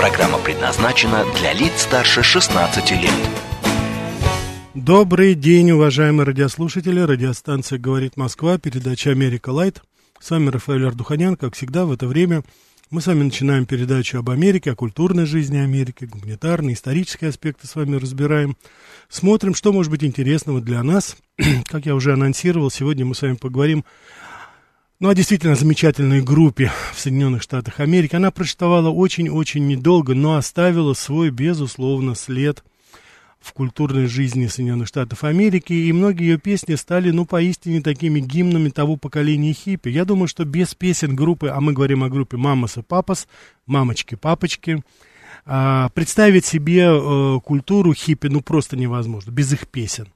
Программа предназначена для лиц старше 16 лет. Добрый день, уважаемые радиослушатели. Радиостанция «Говорит Москва», передача «Америка Лайт». С вами Рафаэль Ардуханян. Как всегда, в это время мы с вами начинаем передачу об Америке, о культурной жизни Америки, гуманитарные, исторические аспекты с вами разбираем. Смотрим, что может быть интересного для нас. как я уже анонсировал, сегодня мы с вами поговорим ну, о действительно замечательной группе в Соединенных Штатах Америки. Она прочитывала очень-очень недолго, но оставила свой, безусловно, след в культурной жизни Соединенных Штатов Америки, и многие ее песни стали, ну, поистине такими гимнами того поколения хиппи. Я думаю, что без песен группы, а мы говорим о группе «Мамас и Папас», «Мамочки, папочки», а, представить себе а, культуру хиппи, ну, просто невозможно, без их песен.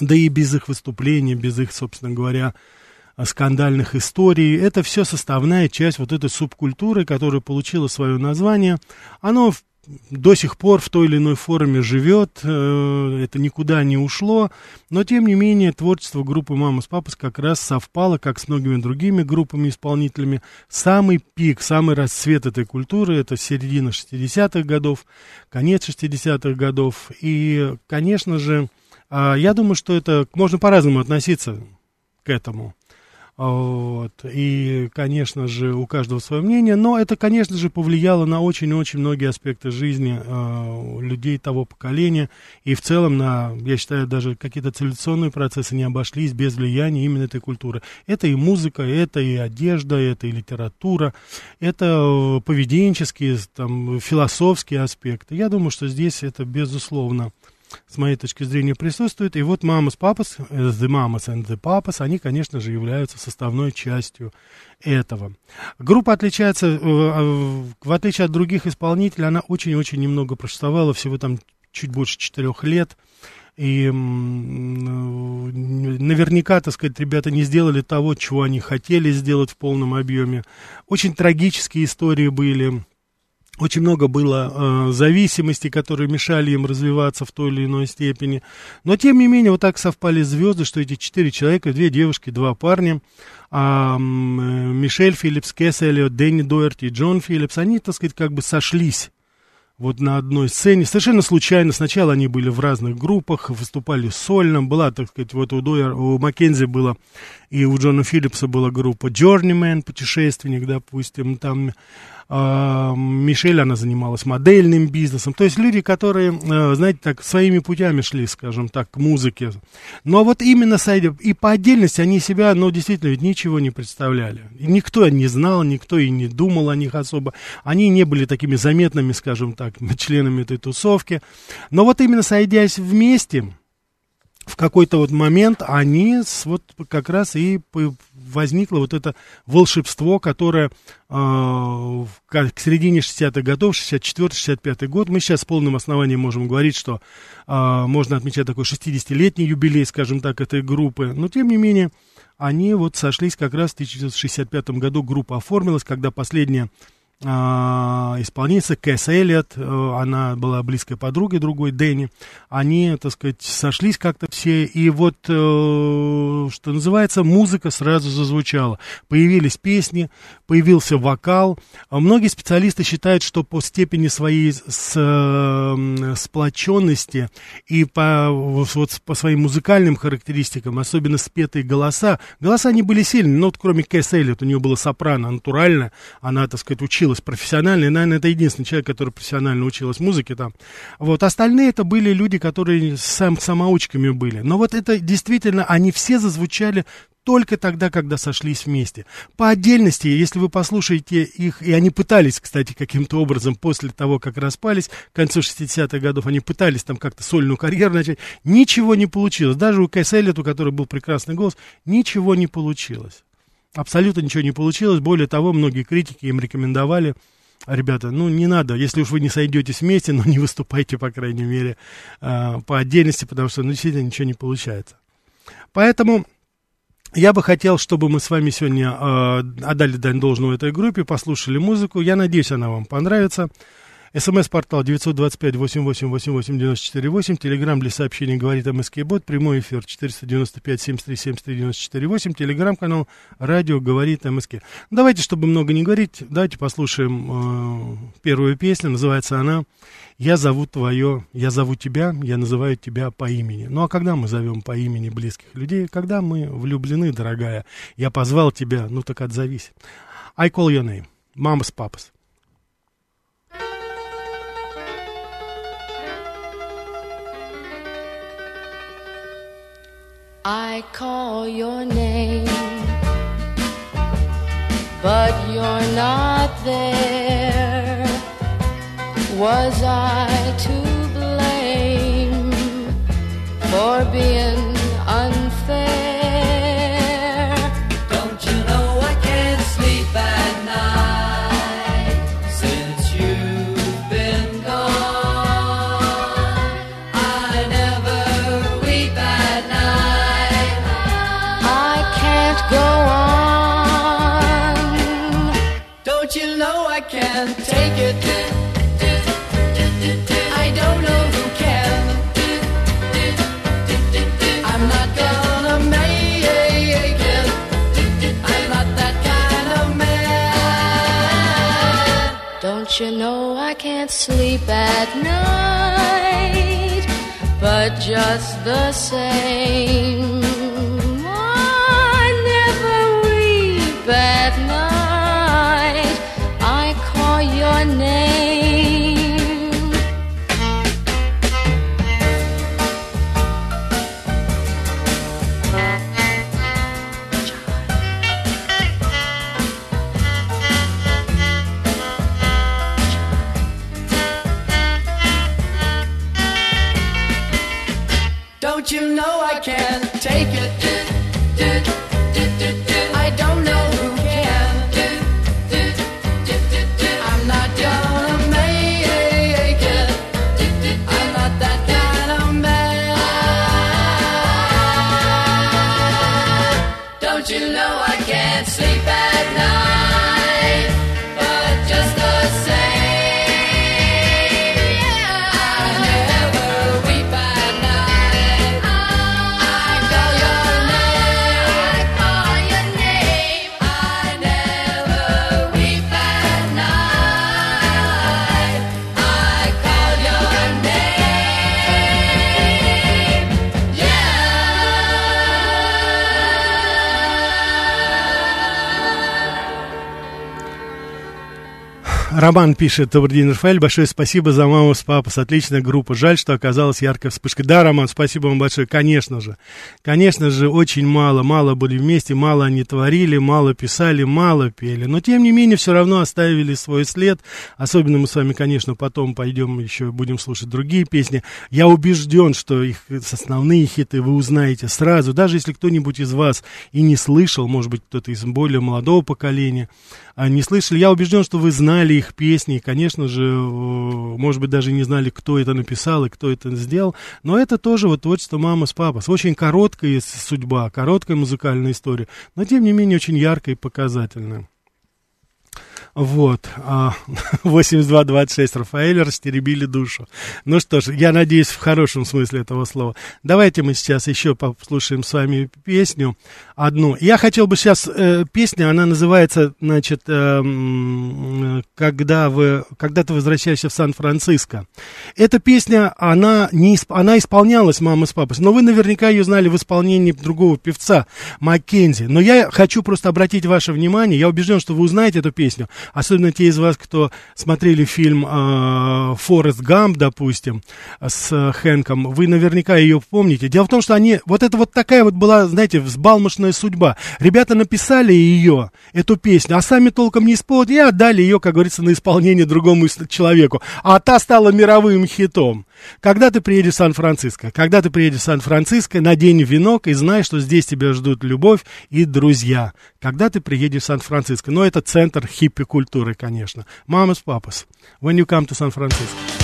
Да и без их выступлений, без их, собственно говоря, скандальных историй. Это все составная часть вот этой субкультуры, которая получила свое название. Оно до сих пор в той или иной форме живет, э, это никуда не ушло, но тем не менее творчество группы «Мама с папой» как раз совпало, как с многими другими группами-исполнителями. Самый пик, самый расцвет этой культуры – это середина 60-х годов, конец 60-х годов. И, конечно же, а, я думаю, что это можно по-разному относиться к этому. Вот. И, конечно же, у каждого свое мнение, но это, конечно же, повлияло на очень-очень многие аспекты жизни э, людей того поколения. И в целом, на, я считаю, даже какие-то цивилизационные процессы не обошлись без влияния именно этой культуры. Это и музыка, это и одежда, это и литература, это поведенческие, там, философские аспекты. Я думаю, что здесь это, безусловно, с моей точки зрения, присутствует. И вот Mamas Papas, э, The Mamas and the Papas, они, конечно же, являются составной частью этого. Группа отличается, э, э, в отличие от других исполнителей, она очень-очень немного просуществовала, всего там чуть больше четырех лет. И наверняка, так сказать, ребята не сделали того, чего они хотели сделать в полном объеме. Очень трагические истории были очень много было э, зависимостей, которые мешали им развиваться в той или иной степени. Но, тем не менее, вот так совпали звезды, что эти четыре человека, две девушки, два парня, э, Мишель Филлипс, Кэс Эллиот, Дэнни Дуэрти и Джон Филлипс, они, так сказать, как бы сошлись вот на одной сцене. Совершенно случайно. Сначала они были в разных группах, выступали сольно. Была, так сказать, вот у, Дойер, у Маккензи была и у Джона Филлипса была группа Journeyman, путешественник, допустим. Там а, Мишель, она занималась модельным бизнесом. То есть люди, которые, э, знаете, так своими путями шли, скажем так, к музыке. Но вот именно и по отдельности они себя, ну, действительно, ведь ничего не представляли. И никто не знал, никто и не думал о них особо. Они не были такими заметными, скажем так, членами этой тусовки. Но вот именно сойдясь вместе, в какой-то вот момент они вот как раз и возникло вот это волшебство, которое э, к середине 60-х годов, 64-65 год, мы сейчас с полным основанием можем говорить, что э, можно отмечать такой 60-летний юбилей, скажем так, этой группы, но тем не менее они вот сошлись как раз в 1965 году, группа оформилась, когда последняя исполнительница Кэс Эллиот, э, она была близкой подругой другой, Дэнни, они, так сказать, сошлись как-то все, и вот, э, что называется, музыка сразу зазвучала. Появились песни, появился вокал. А многие специалисты считают, что по степени своей сплоченности и по, вот, по своим музыкальным характеристикам, особенно спетые голоса, голоса не были сильные, но вот кроме Кэс Эллиот, у нее было сопрано натурально, она, так сказать, учила училась профессионально, и, наверное, это единственный человек, который профессионально училась музыке там. Вот, остальные это были люди, которые сам, самоучками были. Но вот это действительно, они все зазвучали только тогда, когда сошлись вместе. По отдельности, если вы послушаете их, и они пытались, кстати, каким-то образом после того, как распались, к концу 60-х годов, они пытались там как-то сольную карьеру начать, ничего не получилось. Даже у Кэс Эллиот, у которой был прекрасный голос, ничего не получилось абсолютно ничего не получилось. Более того, многие критики им рекомендовали ребята, ну не надо, если уж вы не сойдетесь вместе, но не выступайте, по крайней мере, э, по отдельности, потому что ну, действительно ничего не получается. Поэтому я бы хотел, чтобы мы с вами сегодня э, отдали дань должную этой группе, послушали музыку. Я надеюсь, она вам понравится. СМС-портал 925-88-88-94-8. Телеграмм для сообщений говорит МСК Бот. Прямой эфир 495-73-73-94-8. Телеграмм-канал радио говорит МСК. Давайте, чтобы много не говорить, давайте послушаем э, первую песню. Называется она «Я зову твое, я зову тебя, я называю тебя по имени». Ну а когда мы зовем по имени близких людей? Когда мы влюблены, дорогая. Я позвал тебя, ну так отзовись. I call your name. Мамас, папас. I call your name, but you're not there. Was I to blame for being sleep at night? But just the same, Роман пишет, добрый день, Рафаэль, большое спасибо за маму с папой, отличная группа, жаль, что оказалась яркая вспышка. Да, Роман, спасибо вам большое, конечно же, конечно же, очень мало, мало были вместе, мало они творили, мало писали, мало пели, но тем не менее все равно оставили свой след, особенно мы с вами, конечно, потом пойдем еще, будем слушать другие песни. Я убежден, что их основные хиты вы узнаете сразу, даже если кто-нибудь из вас и не слышал, может быть, кто-то из более молодого поколения, а, не слышали. Я убежден, что вы знали их песни, и, конечно же, может быть, даже не знали, кто это написал и кто это сделал, но это тоже вот творчество «Мама с папой». Очень короткая судьба, короткая музыкальная история, но, тем не менее, очень яркая и показательная. Вот, а, 8226 Рафаэль растеребили душу. Ну что ж, я надеюсь, в хорошем смысле этого слова. Давайте мы сейчас еще послушаем с вами песню одну. Я хотел бы сейчас, э, песня, она называется, значит, э, когда, вы, когда ты возвращаешься в Сан-Франциско. Эта песня, она, не, она исполнялась «Мама с папой», но вы наверняка ее знали в исполнении другого певца, Маккензи. Но я хочу просто обратить ваше внимание, я убежден, что вы узнаете эту песню, особенно те из вас, кто смотрели фильм э, «Форест Гамп», допустим, с Хэнком, вы наверняка ее помните. Дело в том, что они, вот это вот такая вот была, знаете, взбалмошная судьба. Ребята написали ее, эту песню, а сами толком не исполнили, и отдали ее, как говорится, на исполнение другому человеку. А та стала мировым хитом. Когда ты приедешь в Сан-Франциско? Когда ты приедешь в Сан-Франциско, надень венок и знай, что здесь тебя ждут любовь и друзья. Когда ты приедешь в Сан-Франциско? Но это центр хиппи культуры, конечно. Мамас, папас. When you come to San Francisco.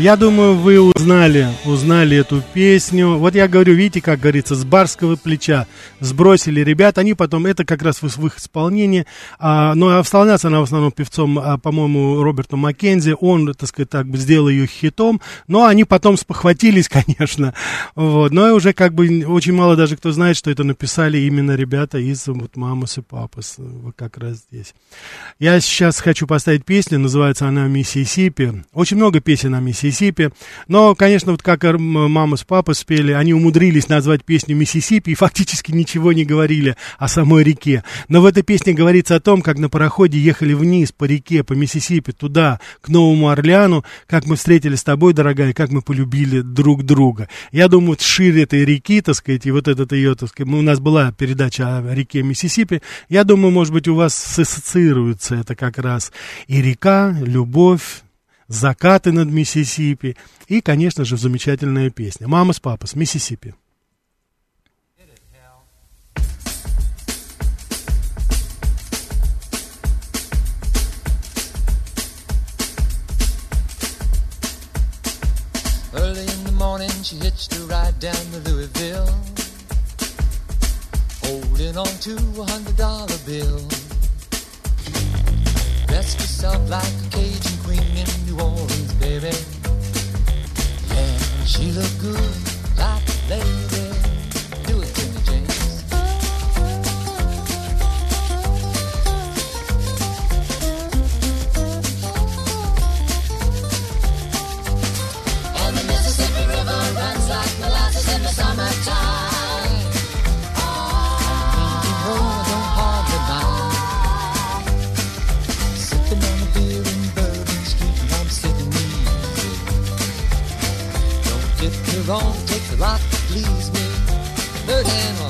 Я думаю, вы узнали, узнали эту песню. Вот я говорю, видите, как говорится, с барского плеча сбросили ребят. Они потом, это как раз в, в их исполнении. А, но исполняется она в основном певцом, а, по-моему, Робертом Маккензи. Он, так сказать, так бы сделал ее хитом. Но они потом спохватились, конечно. Вот. Но уже как бы очень мало даже кто знает, что это написали именно ребята из вот «Мамас и Папас». Вот как раз здесь. Я сейчас хочу поставить песню, называется она «Миссисипи». Очень много песен на Миссисипи. Но, конечно, вот как мама с папой спели, они умудрились назвать песню Миссисипи и фактически ничего не говорили о самой реке. Но в этой песне говорится о том, как на пароходе ехали вниз по реке, по Миссисипи, туда, к Новому Орлеану, как мы встретили с тобой, дорогая, как мы полюбили друг друга. Я думаю, вот шире этой реки, так сказать, и вот этот ее, так сказать, у нас была передача о реке Миссисипи, я думаю, может быть, у вас ассоциируется это как раз и река, любовь, закаты над Миссисипи и, конечно же, замечательная песня «Мама с папой с Миссисипи». Early in the morning, she hitched a ride down to Louisville, holding on to a hundred dollar bill. Dressed herself like a Cajun queen in New Orleans, baby. Yeah, she looked good, like a lady. gonna take a lot to please me. Virgin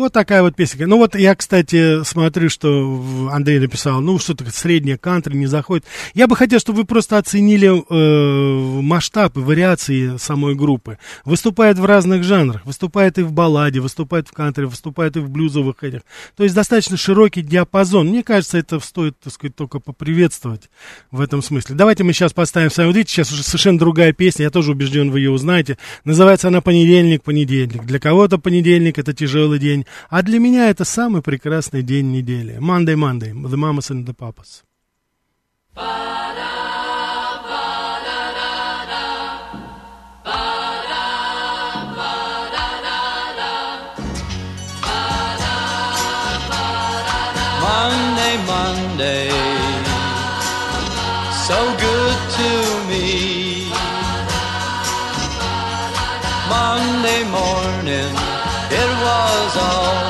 Вот такая вот песенка. Ну вот я, кстати, смотрю, что Андрей написал, ну что-то среднее кантри не заходит. Я бы хотел, чтобы вы просто оценили э, масштаб и вариации самой группы. Выступает в разных жанрах. Выступает и в балладе, выступает в кантри, выступает и в блюзовых этих. То есть достаточно широкий диапазон. Мне кажется, это стоит, так сказать, только поприветствовать в этом смысле. Давайте мы сейчас поставим с вами. Вот видите, сейчас уже совершенно другая песня. Я тоже убежден, вы ее узнаете. Называется она «Понедельник, понедельник». Для кого-то понедельник – это тяжелый день, а для меня это самый прекрасный день недели. Monday, Monday, The Mamas and the Papas. Monday, Monday, so good to me. Monday morning. is all.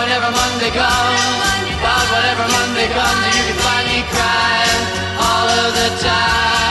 whenever Monday comes, but whenever Monday comes, you can find me crying all of the time.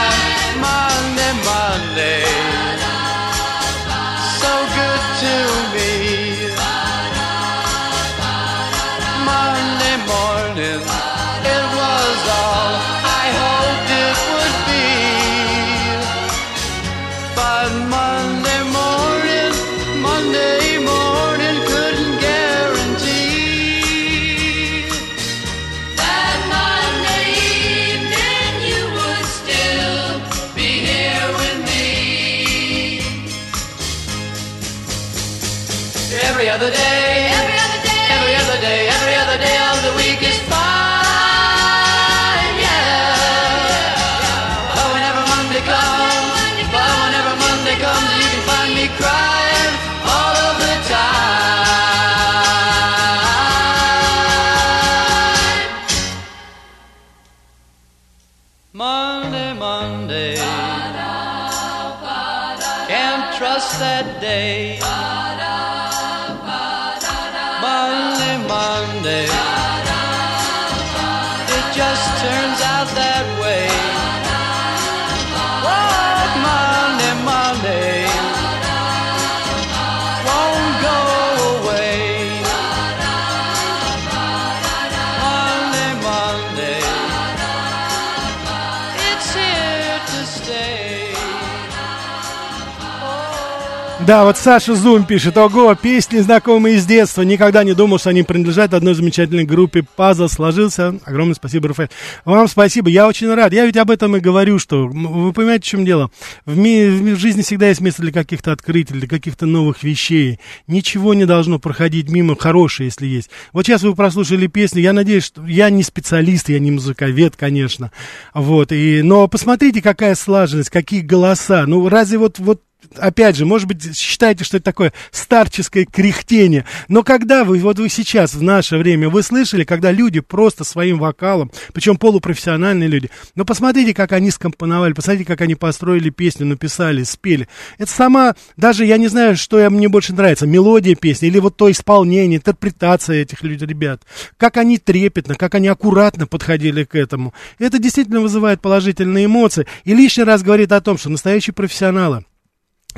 Саша Зум пишет, ого, песни знакомые с детства, никогда не думал, что они принадлежат одной замечательной группе, пазл сложился, огромное спасибо, Рафаэль. Вам спасибо, я очень рад, я ведь об этом и говорю, что, вы понимаете, в чем дело, в, ми- в жизни всегда есть место для каких-то открытий, для каких-то новых вещей, ничего не должно проходить мимо, хорошее, если есть. Вот сейчас вы прослушали песню, я надеюсь, что я не специалист, я не музыковед, конечно, вот, и, но посмотрите, какая слаженность, какие голоса, ну, разве вот, вот опять же, может быть, считаете, что это такое старческое кряхтение, но когда вы, вот вы сейчас, в наше время, вы слышали, когда люди просто своим вокалом, причем полупрофессиональные люди, но посмотрите, как они скомпоновали, посмотрите, как они построили песню, написали, спели. Это сама, даже я не знаю, что я, мне больше нравится, мелодия песни или вот то исполнение, интерпретация этих людей, ребят. Как они трепетно, как они аккуратно подходили к этому. Это действительно вызывает положительные эмоции и лишний раз говорит о том, что настоящие профессионалы,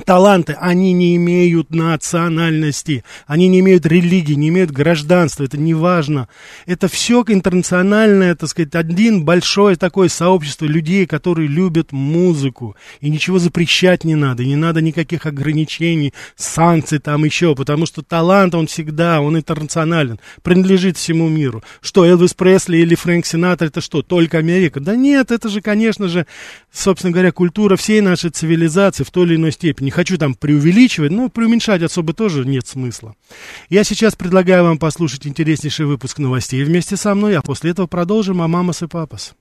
таланты, они не имеют национальности, они не имеют религии, не имеют гражданства, это не важно. Это все интернациональное, так сказать, один большое такое сообщество людей, которые любят музыку. И ничего запрещать не надо, не надо никаких ограничений, санкций там еще, потому что талант, он всегда, он интернационален, принадлежит всему миру. Что, Элвис Пресли или Фрэнк Синатор, это что, только Америка? Да нет, это же, конечно же, собственно говоря, культура всей нашей цивилизации в той или иной степени. Не хочу там преувеличивать, но преуменьшать особо тоже нет смысла. Я сейчас предлагаю вам послушать интереснейший выпуск новостей вместе со мной, а после этого продолжим о мамас и папас.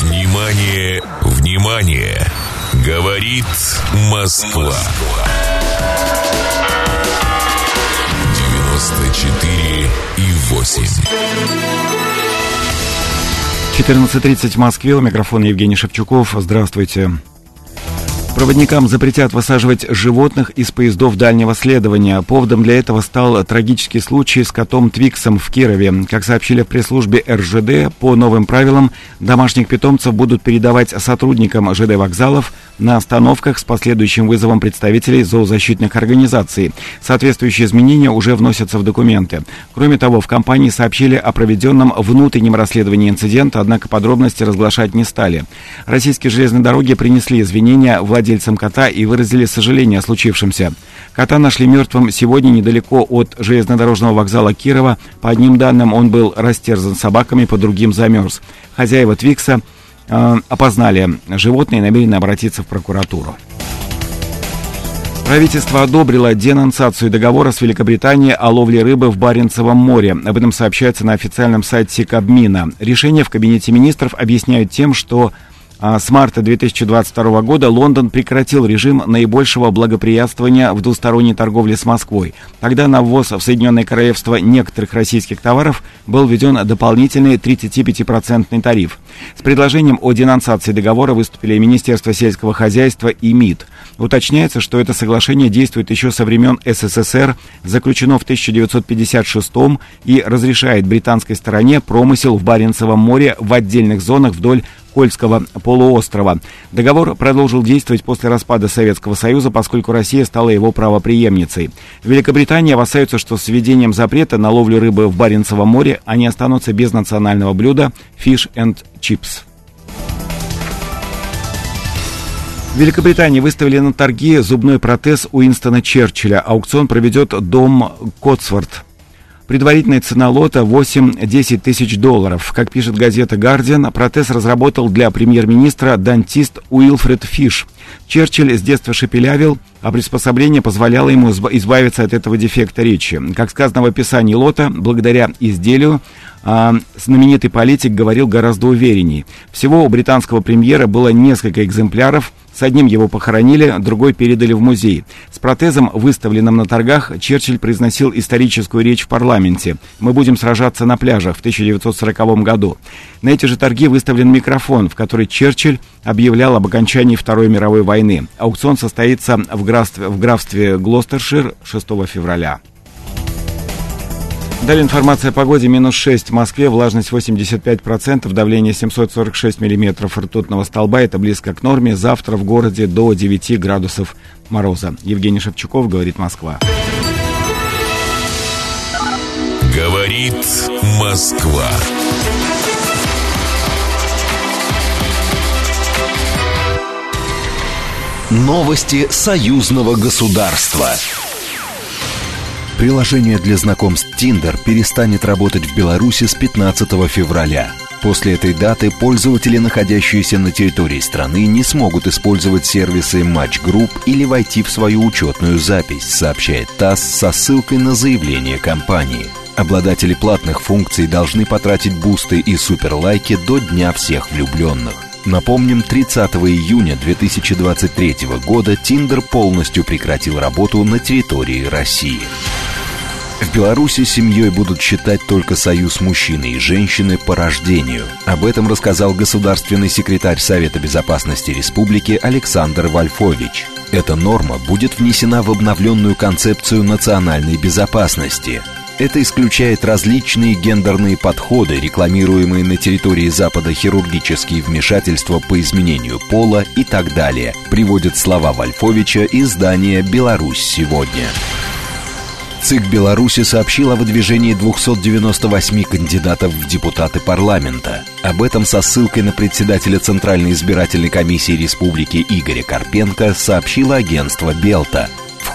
Внимание, внимание! Говорит Москва. 94 и 8. 14.30 в Москве. У микрофона Евгений Шевчуков. Здравствуйте. Проводникам запретят высаживать животных из поездов дальнего следования. Поводом для этого стал трагический случай с котом Твиксом в Кирове. Как сообщили в пресс-службе РЖД, по новым правилам домашних питомцев будут передавать сотрудникам ЖД вокзалов на остановках с последующим вызовом представителей зоозащитных организаций. Соответствующие изменения уже вносятся в документы. Кроме того, в компании сообщили о проведенном внутреннем расследовании инцидента, однако подробности разглашать не стали. Российские железные дороги принесли извинения владельцам кота и выразили сожаление о случившемся. Кота нашли мертвым сегодня недалеко от железнодорожного вокзала Кирова. По одним данным, он был растерзан собаками, по другим замерз. Хозяева Твикса опознали животное и намерены обратиться в прокуратуру. Правительство одобрило денонсацию договора с Великобританией о ловле рыбы в Баренцевом море. Об этом сообщается на официальном сайте Кабмина. Решение в Кабинете министров объясняют тем, что с марта 2022 года Лондон прекратил режим наибольшего благоприятствования в двусторонней торговле с Москвой. Тогда на ввоз в Соединенное Королевство некоторых российских товаров был введен дополнительный 35% тариф. С предложением о денонсации договора выступили Министерство сельского хозяйства и МИД. Уточняется, что это соглашение действует еще со времен СССР, заключено в 1956 и разрешает британской стороне промысел в Баренцевом море в отдельных зонах вдоль Кольского полуострова. Договор продолжил действовать после распада Советского Союза, поскольку Россия стала его правоприемницей. В Великобритании опасаются, что с введением запрета на ловлю рыбы в Баренцевом море они останутся без национального блюда «Fish and Chips». В Великобритании выставили на торги зубной протез Уинстона Черчилля. Аукцион проведет дом Котсворт. Предварительная цена лота 8-10 тысяч долларов. Как пишет газета «Гардиан», протез разработал для премьер-министра дантист Уилфред Фиш. Черчилль с детства шепелявил, а приспособление позволяло ему избавиться от этого дефекта речи. Как сказано в описании лота, благодаря изделию а, знаменитый политик говорил гораздо уверенней. Всего у британского премьера было несколько экземпляров, с одним его похоронили, другой передали в музей. С протезом, выставленным на торгах, Черчилль произносил историческую речь в парламенте. «Мы будем сражаться на пляжах» в 1940 году. На эти же торги выставлен микрофон, в который Черчилль объявлял об окончании Второй мировой войны. Аукцион состоится в графстве, в графстве Глостершир 6 февраля. Далее информация о погоде. Минус 6 в Москве, влажность 85%, давление 746 миллиметров ртутного столба. Это близко к норме. Завтра в городе до 9 градусов мороза. Евгений Шевчуков, говорит Москва. Говорит Москва. Новости союзного государства. Приложение для знакомств Tinder перестанет работать в Беларуси с 15 февраля. После этой даты пользователи, находящиеся на территории страны, не смогут использовать сервисы Match Group или войти в свою учетную запись, сообщает ТАСС со ссылкой на заявление компании. Обладатели платных функций должны потратить бусты и суперлайки до Дня всех влюбленных. Напомним, 30 июня 2023 года Tinder полностью прекратил работу на территории России. В Беларуси семьей будут считать только союз мужчины и женщины по рождению. Об этом рассказал государственный секретарь Совета безопасности республики Александр Вольфович. Эта норма будет внесена в обновленную концепцию национальной безопасности. Это исключает различные гендерные подходы, рекламируемые на территории Запада хирургические вмешательства по изменению пола и так далее, приводят слова Вольфовича издания «Беларусь сегодня». ЦИК Беларуси сообщил о выдвижении 298 кандидатов в депутаты парламента. Об этом со ссылкой на председателя Центральной избирательной комиссии республики Игоря Карпенко сообщило агентство «Белта».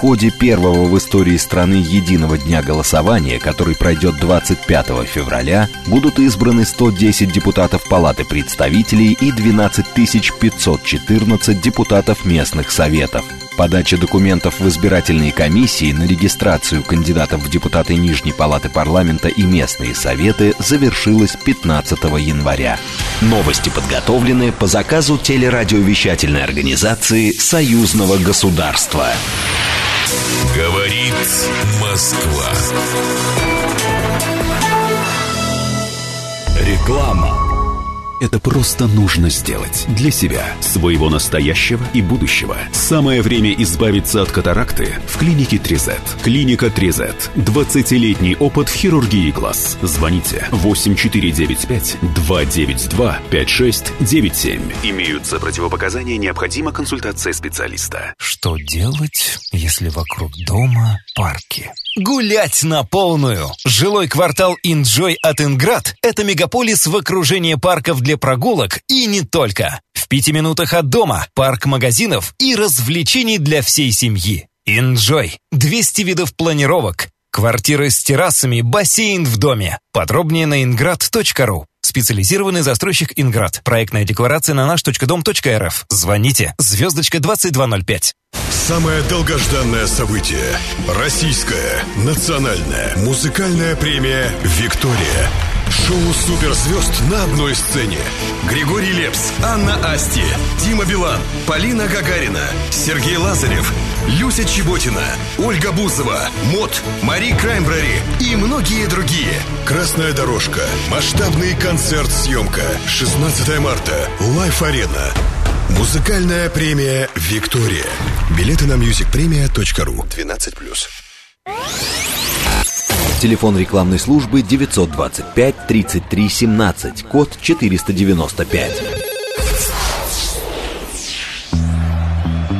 Ходе первого в истории страны единого дня голосования, который пройдет 25 февраля, будут избраны 110 депутатов Палаты представителей и 12 514 депутатов местных советов. Подача документов в избирательные комиссии на регистрацию кандидатов в депутаты Нижней Палаты Парламента и местные советы завершилась 15 января. Новости подготовлены по заказу телерадиовещательной организации Союзного государства. Говорит Москва. Реклама. Это просто нужно сделать. Для себя, своего настоящего и будущего. Самое время избавиться от катаракты в клинике Трезет. Клиника Трезет. 20-летний опыт в хирургии глаз. Звоните 8495 292 5697. Имеются противопоказания, необходима консультация специалиста. Что делать, если вокруг дома парки? Гулять на полную! Жилой квартал Инджой от Инград – это мегаполис в окружении парков для прогулок и не только. В пяти минутах от дома парк магазинов и развлечений для всей семьи. Инджой. 200 видов планировок. Квартиры с террасами, бассейн в доме. Подробнее на ingrad.ru. Специализированный застройщик Инград. Проектная декларация на наш.дом.рф. Звоните. Звездочка 2205. Самое долгожданное событие. Российская национальная музыкальная премия «Виктория». Шоу суперзвезд на одной сцене. Григорий Лепс, Анна Асти, Дима Билан, Полина Гагарина, Сергей Лазарев, Люся Чеботина, Ольга Бузова, Мот, Мари Краймбрери и многие другие. Красная дорожка. Масштабный концерт-съемка. 16 марта. Live Арена. Музыкальная премия «Виктория». Билеты на musicpremia.ru 12+. Телефон рекламной службы 925 33 17, код 495.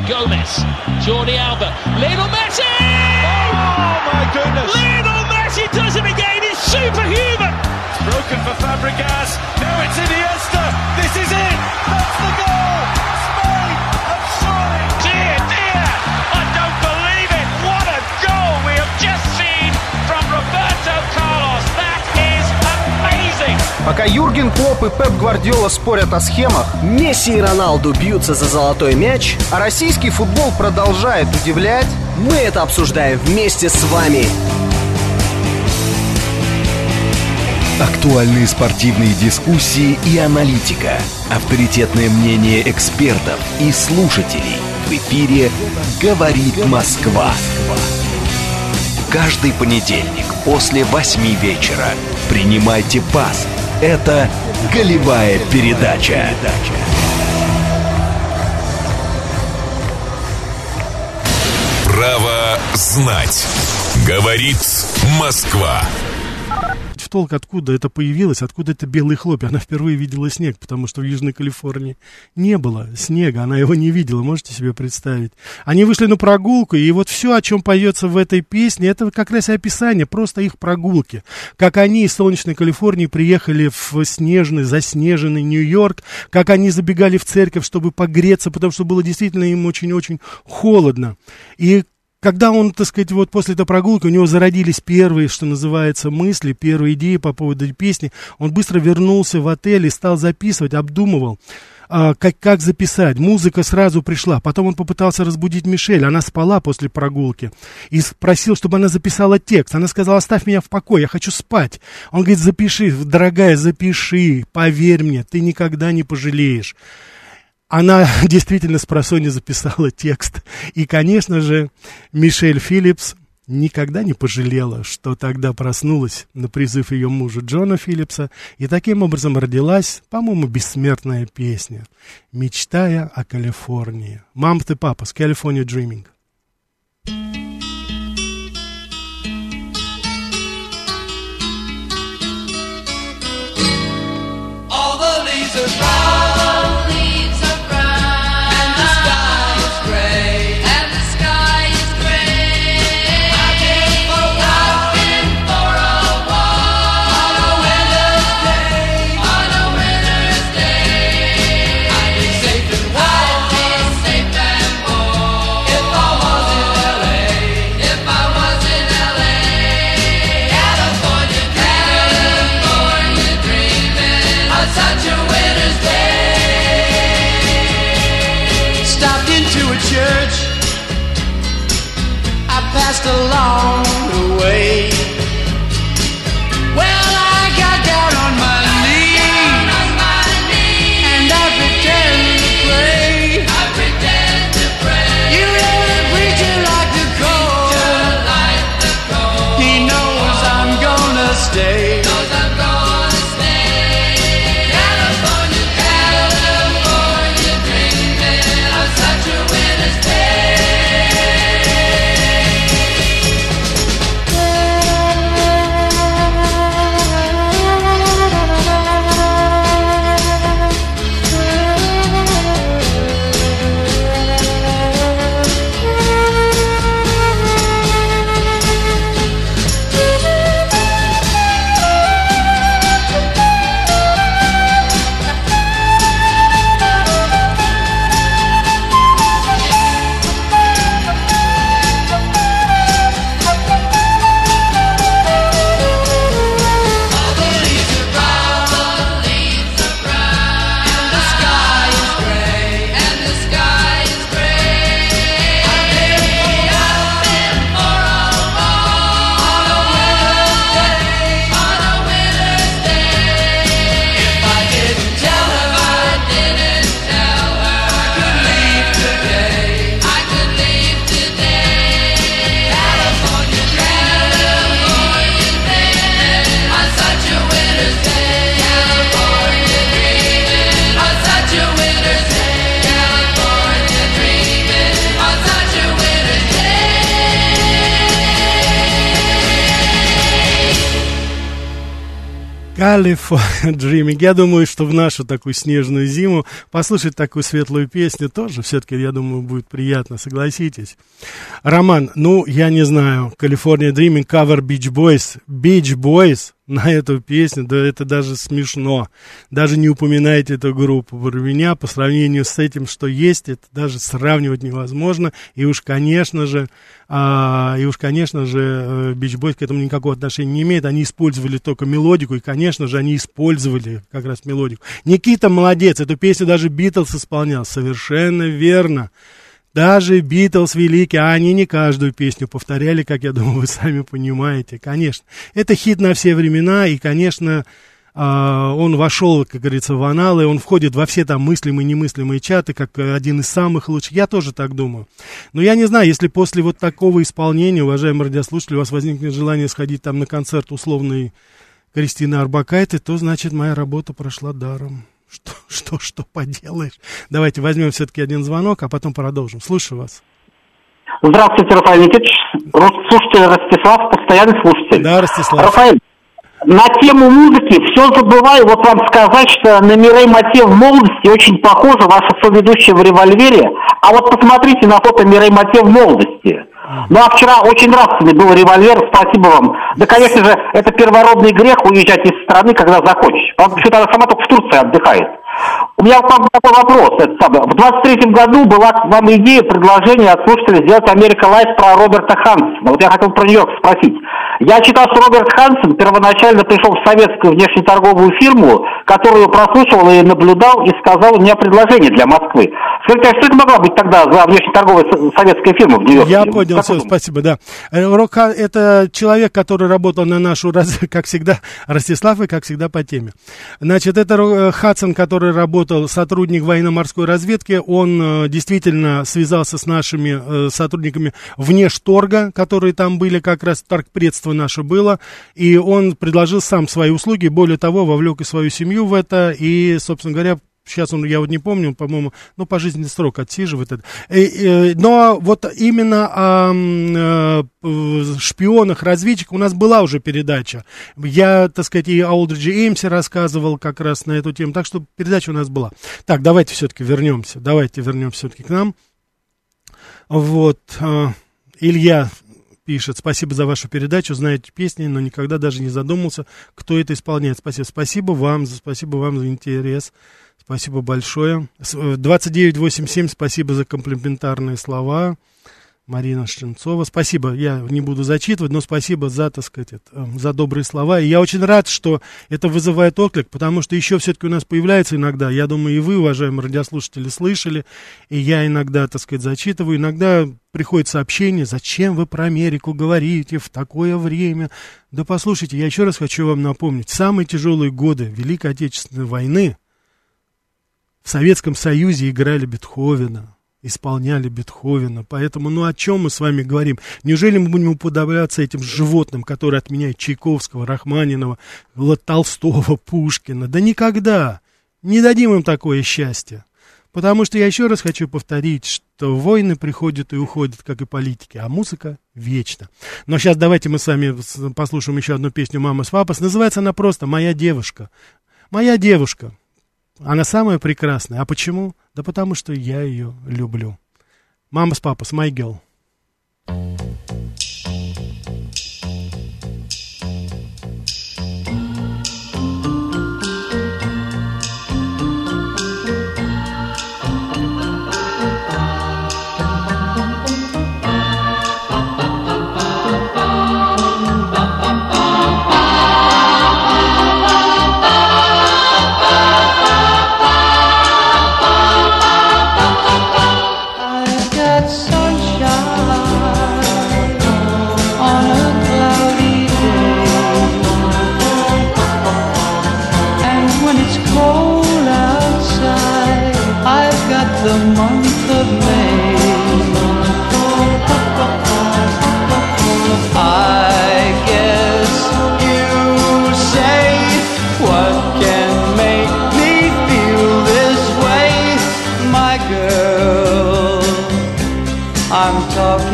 Gomez, Jordi Alba, Lionel Messi! Oh my goodness! Lionel Messi does it again! It's superhuman! It's broken for Fabregas. Now it's Iniesta. This is it. That's the goal. Пока Юрген Клоп и Пеп Гвардиола спорят о схемах, Месси и Роналду бьются за золотой мяч, а российский футбол продолжает удивлять, мы это обсуждаем вместе с вами. Актуальные спортивные дискуссии и аналитика. Авторитетное мнение экспертов и слушателей. В эфире «Говорит Москва». Каждый понедельник после восьми вечера. Принимайте пас. Это «Голевая передача». Право знать. Говорит Москва. Толк, откуда это появилось, откуда это белые хлопья. Она впервые видела снег, потому что в Южной Калифорнии не было снега, она его не видела, можете себе представить. Они вышли на прогулку, и вот все, о чем поется в этой песне, это как раз и описание просто их прогулки. Как они из солнечной Калифорнии приехали в снежный, заснеженный Нью-Йорк, как они забегали в церковь, чтобы погреться, потому что было действительно им очень-очень холодно. И когда он, так сказать, вот после этой прогулки, у него зародились первые, что называется, мысли, первые идеи по поводу песни, он быстро вернулся в отель и стал записывать, обдумывал, а, как, как записать. Музыка сразу пришла. Потом он попытался разбудить Мишель. Она спала после прогулки. И спросил, чтобы она записала текст. Она сказала, оставь меня в покое, я хочу спать. Он говорит, запиши, дорогая, запиши, поверь мне, ты никогда не пожалеешь. Она действительно с просони записала текст. И, конечно же, Мишель Филлипс никогда не пожалела, что тогда проснулась на призыв ее мужа Джона Филлипса, и таким образом родилась, по-моему, бессмертная песня «Мечтая о Калифорнии». «Мам, ты папа» с «California Dreaming». California Dreaming. Я думаю, что в нашу такую снежную зиму послушать такую светлую песню тоже все-таки, я думаю, будет приятно, согласитесь. Роман, ну, я не знаю, California Dreaming, cover Beach Boys. Beach Boys на эту песню, да это даже смешно. Даже не упоминайте эту группу. У меня по сравнению с этим, что есть, это даже сравнивать невозможно. И уж, конечно же, а, и уж, конечно же, Beach Boys к этому никакого отношения не имеет. Они использовали только мелодику, и, конечно же, они использовали как раз мелодику. Никита молодец, эту песню даже Битлз исполнял, совершенно верно. Даже Битлз великие, а они не каждую песню повторяли, как я думаю, вы сами понимаете, конечно. Это хит на все времена, и, конечно, а, он вошел, как говорится, в аналы, он входит во все там мыслимые и немыслимые чаты, как один из самых лучших. Я тоже так думаю. Но я не знаю, если после вот такого исполнения, уважаемые радиослушатели, у вас возникнет желание сходить там на концерт условный Кристины Арбакайте, то, значит, моя работа прошла даром. Что, что, что поделаешь? Давайте возьмем все-таки один звонок, а потом продолжим. Слушаю вас. Здравствуйте, Рафаэль Никитич. Слушатель Ростислав, постоянный слушатель. Да, Ростислав. Рафаэль, на тему музыки все забываю вот вам сказать, что на Мирей Матье в молодости очень похожа ваша соведущая в «Револьвере». А вот посмотрите на фото Мирей Матье в молодости. Ну а вчера очень нравственный был револьвер, спасибо вам. Да, конечно же, это первородный грех уезжать из страны, когда захочешь. Потому что она сама только в Турции отдыхает. У меня к вам такой вопрос. Это самое. В 23 году была к вам идея, предложение от слушателей сделать Америка Light про Роберта Хансена. Вот я хотел про нее спросить. Я читал, что Роберт Хансен первоначально пришел в советскую внешнеторговую фирму, которую прослушивал и наблюдал, и сказал, у меня предложение для Москвы. Скажите, а что это могла быть тогда за внешнеторговая со- советская фирма в Нью-Йорке? Я понял, всё, спасибо, да. Э, Рока, это человек, который работал на нашу, как всегда, Ростислав, и как всегда по теме. Значит, это э, Хадсон, который работал, сотрудник военно-морской разведки, он э, действительно связался с нашими э, сотрудниками внешторга, которые там были, как раз торгпредство наше было, и он предложил сам свои услуги, более того, вовлек и свою семью в это, и, собственно говоря, Сейчас он, я вот не помню, по-моему, ну, пожизненный срок отсиживает это. Э, э, но вот именно о э, шпионах, разведчиках у нас была уже передача. Я, так сказать, и Олдриджи Эймсе рассказывал как раз на эту тему, так что передача у нас была. Так, давайте все-таки вернемся, давайте вернемся все-таки к нам. Вот, Илья пишет, спасибо за вашу передачу, знаете песни, но никогда даже не задумался, кто это исполняет. Спасибо, спасибо вам, спасибо вам за интерес. Спасибо большое. С- э, 2987, спасибо за комплиментарные слова. Марина Шченцова. Спасибо, я не буду зачитывать, но спасибо за, так сказать, это, э, за добрые слова. И я очень рад, что это вызывает отклик, потому что еще все-таки у нас появляется иногда, я думаю, и вы, уважаемые радиослушатели, слышали, и я иногда, так сказать, зачитываю, иногда приходит сообщение, зачем вы про Америку говорите в такое время. Да послушайте, я еще раз хочу вам напомнить, самые тяжелые годы Великой Отечественной войны в Советском Союзе играли Бетховена, исполняли Бетховена. Поэтому, ну о чем мы с вами говорим? Неужели мы будем уподобляться этим животным, которые отменяют Чайковского, Рахманинова, Толстого, Пушкина? Да никогда! Не дадим им такое счастье. Потому что я еще раз хочу повторить, что войны приходят и уходят, как и политики, а музыка вечна. Но сейчас давайте мы с вами послушаем еще одну песню «Мама с папой». Называется она просто «Моя девушка». «Моя девушка». Она самая прекрасная. А почему? Да потому что я ее люблю. Мама с папой, с my girl.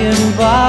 passing.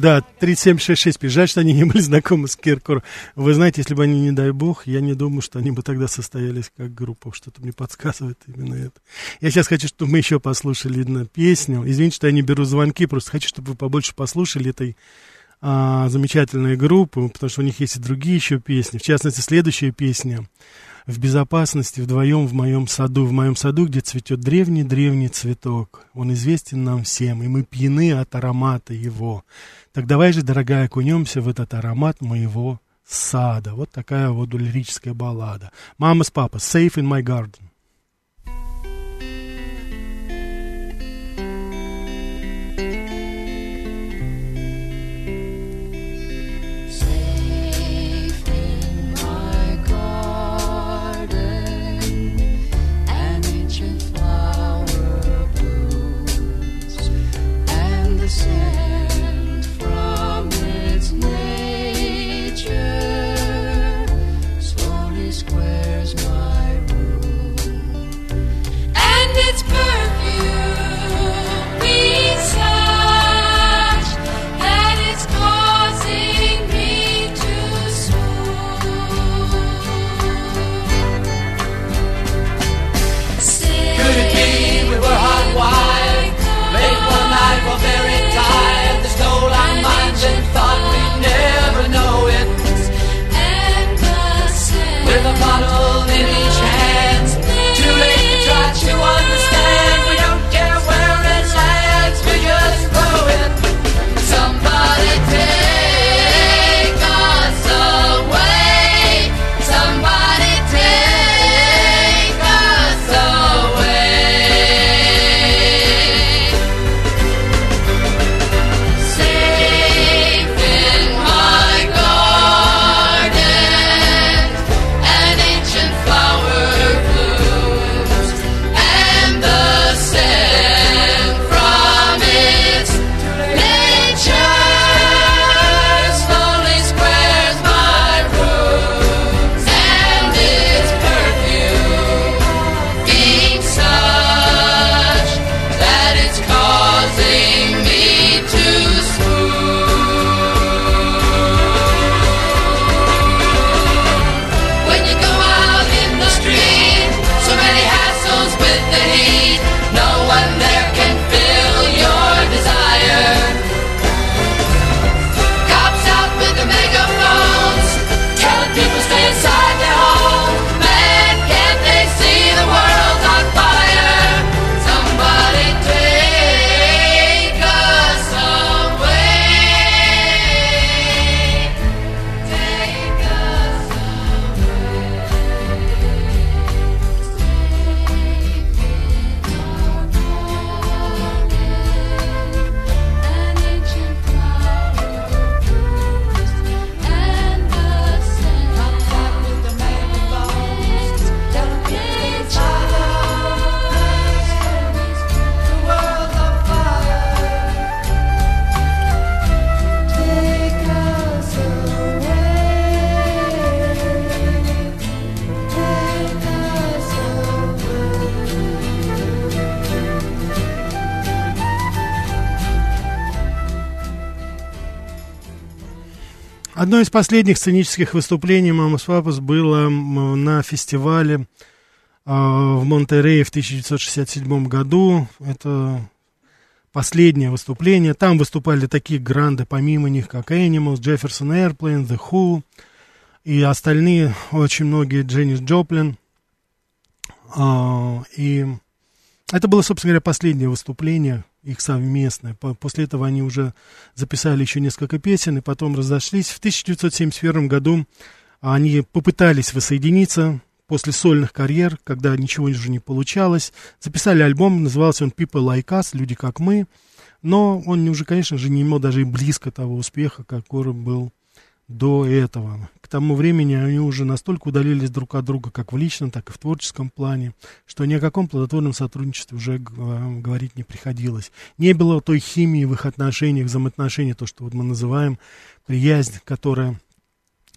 Да, 3766 Жаль, что они не были знакомы с Киркор. Вы знаете, если бы они, не дай бог, я не думаю, что они бы тогда состоялись как группа. Что-то мне подсказывает именно это. Я сейчас хочу, чтобы мы еще послушали одну песню. Извините, что я не беру звонки, просто хочу, чтобы вы побольше послушали этой а, замечательной группы, потому что у них есть и другие еще песни. В частности, следующая песня «В безопасности вдвоем в моем саду». В моем саду, где цветет древний-древний цветок. Он известен нам всем, и мы пьяны от аромата его. Так давай же, дорогая, окунемся в этот аромат моего сада. Вот такая вот лирическая баллада. Мама с папой. Safe in my garden. Одно из последних сценических выступлений «Мамас Папас» было на фестивале а, в Монтерее в 1967 году. Это последнее выступление. Там выступали такие гранды, помимо них, как Animals, Jefferson Airplane, The Who и остальные, очень многие, Дженнис Джоплин. А, И это было, собственно говоря, последнее выступление их совместное. По- После этого они уже записали еще несколько песен и потом разошлись. В 1971 году они попытались воссоединиться после сольных карьер, когда ничего уже не получалось. Записали альбом, назывался он People Like Us, Люди как мы. Но он уже, конечно же, не имел даже и близко того успеха, который был до этого. К тому времени они уже настолько удалились друг от друга, как в личном, так и в творческом плане, что ни о каком плодотворном сотрудничестве уже г- говорить не приходилось. Не было той химии в их отношениях, взаимоотношений, то, что вот мы называем приязнь, которая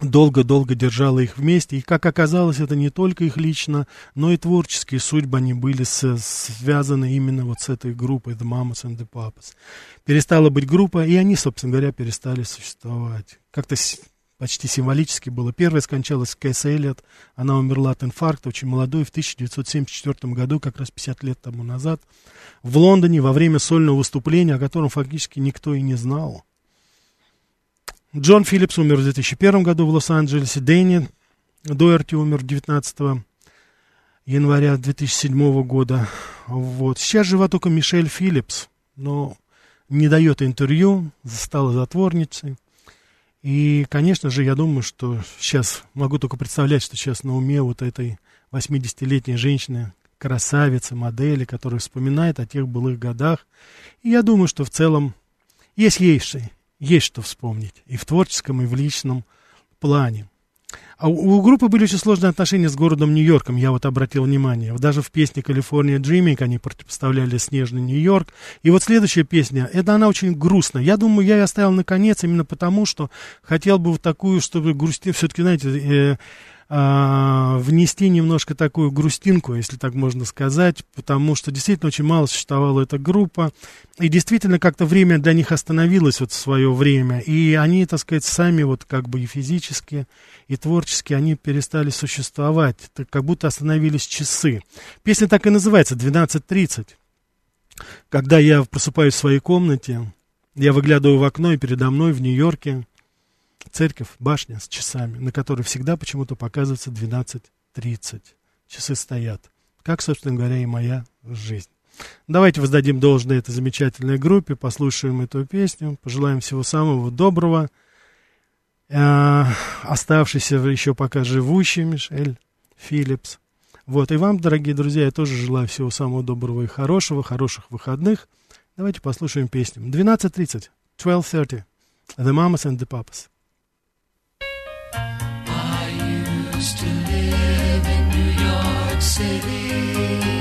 долго-долго держала их вместе. И, как оказалось, это не только их лично, но и творческие судьбы, они были с- связаны именно вот с этой группой The Mamas and the Papas. Перестала быть группа, и они, собственно говоря, перестали существовать. Как-то почти символически было. Первая скончалась Кэс Эллиот, она умерла от инфаркта, очень молодой, в 1974 году, как раз 50 лет тому назад, в Лондоне во время сольного выступления, о котором фактически никто и не знал. Джон Филлипс умер в 2001 году в Лос-Анджелесе. Дэнни Дуэрти умер 19 января 2007 года. Вот. Сейчас жива только Мишель Филлипс, но не дает интервью, стала затворницей. И, конечно же, я думаю, что сейчас могу только представлять, что сейчас на уме вот этой 80-летней женщины, красавицы, модели, которая вспоминает о тех былых годах. И я думаю, что в целом есть ей есть что вспомнить и в творческом, и в личном плане. А у, у группы были очень сложные отношения с городом Нью-Йорком, я вот обратил внимание. Даже в песне «Калифорния Dreaming» они противопоставляли «Снежный Нью-Йорк». И вот следующая песня, это она очень грустная. Я думаю, я ее оставил на конец именно потому, что хотел бы вот такую, чтобы грусти, все-таки, знаете, э, а, внести немножко такую грустинку, если так можно сказать, потому что действительно очень мало существовала эта группа, и действительно как-то время для них остановилось вот в свое время, и они, так сказать, сами вот как бы и физически, и творчески они перестали существовать, так как будто остановились часы. Песня так и называется «12.30». Когда я просыпаюсь в своей комнате, я выглядываю в окно, и передо мной в Нью-Йорке церковь, башня с часами, на которой всегда почему-то показывается 12.30. Часы стоят. Как, собственно говоря, и моя жизнь. Давайте воздадим должное этой замечательной группе, послушаем эту песню, пожелаем всего самого доброго. Э, оставшийся еще пока живущий Мишель Филлипс. Вот, и вам, дорогие друзья, я тоже желаю всего самого доброго и хорошего, хороших выходных. Давайте послушаем песню. 12.30, 12.30, The Mamas and the Papas. Used to live in New York City.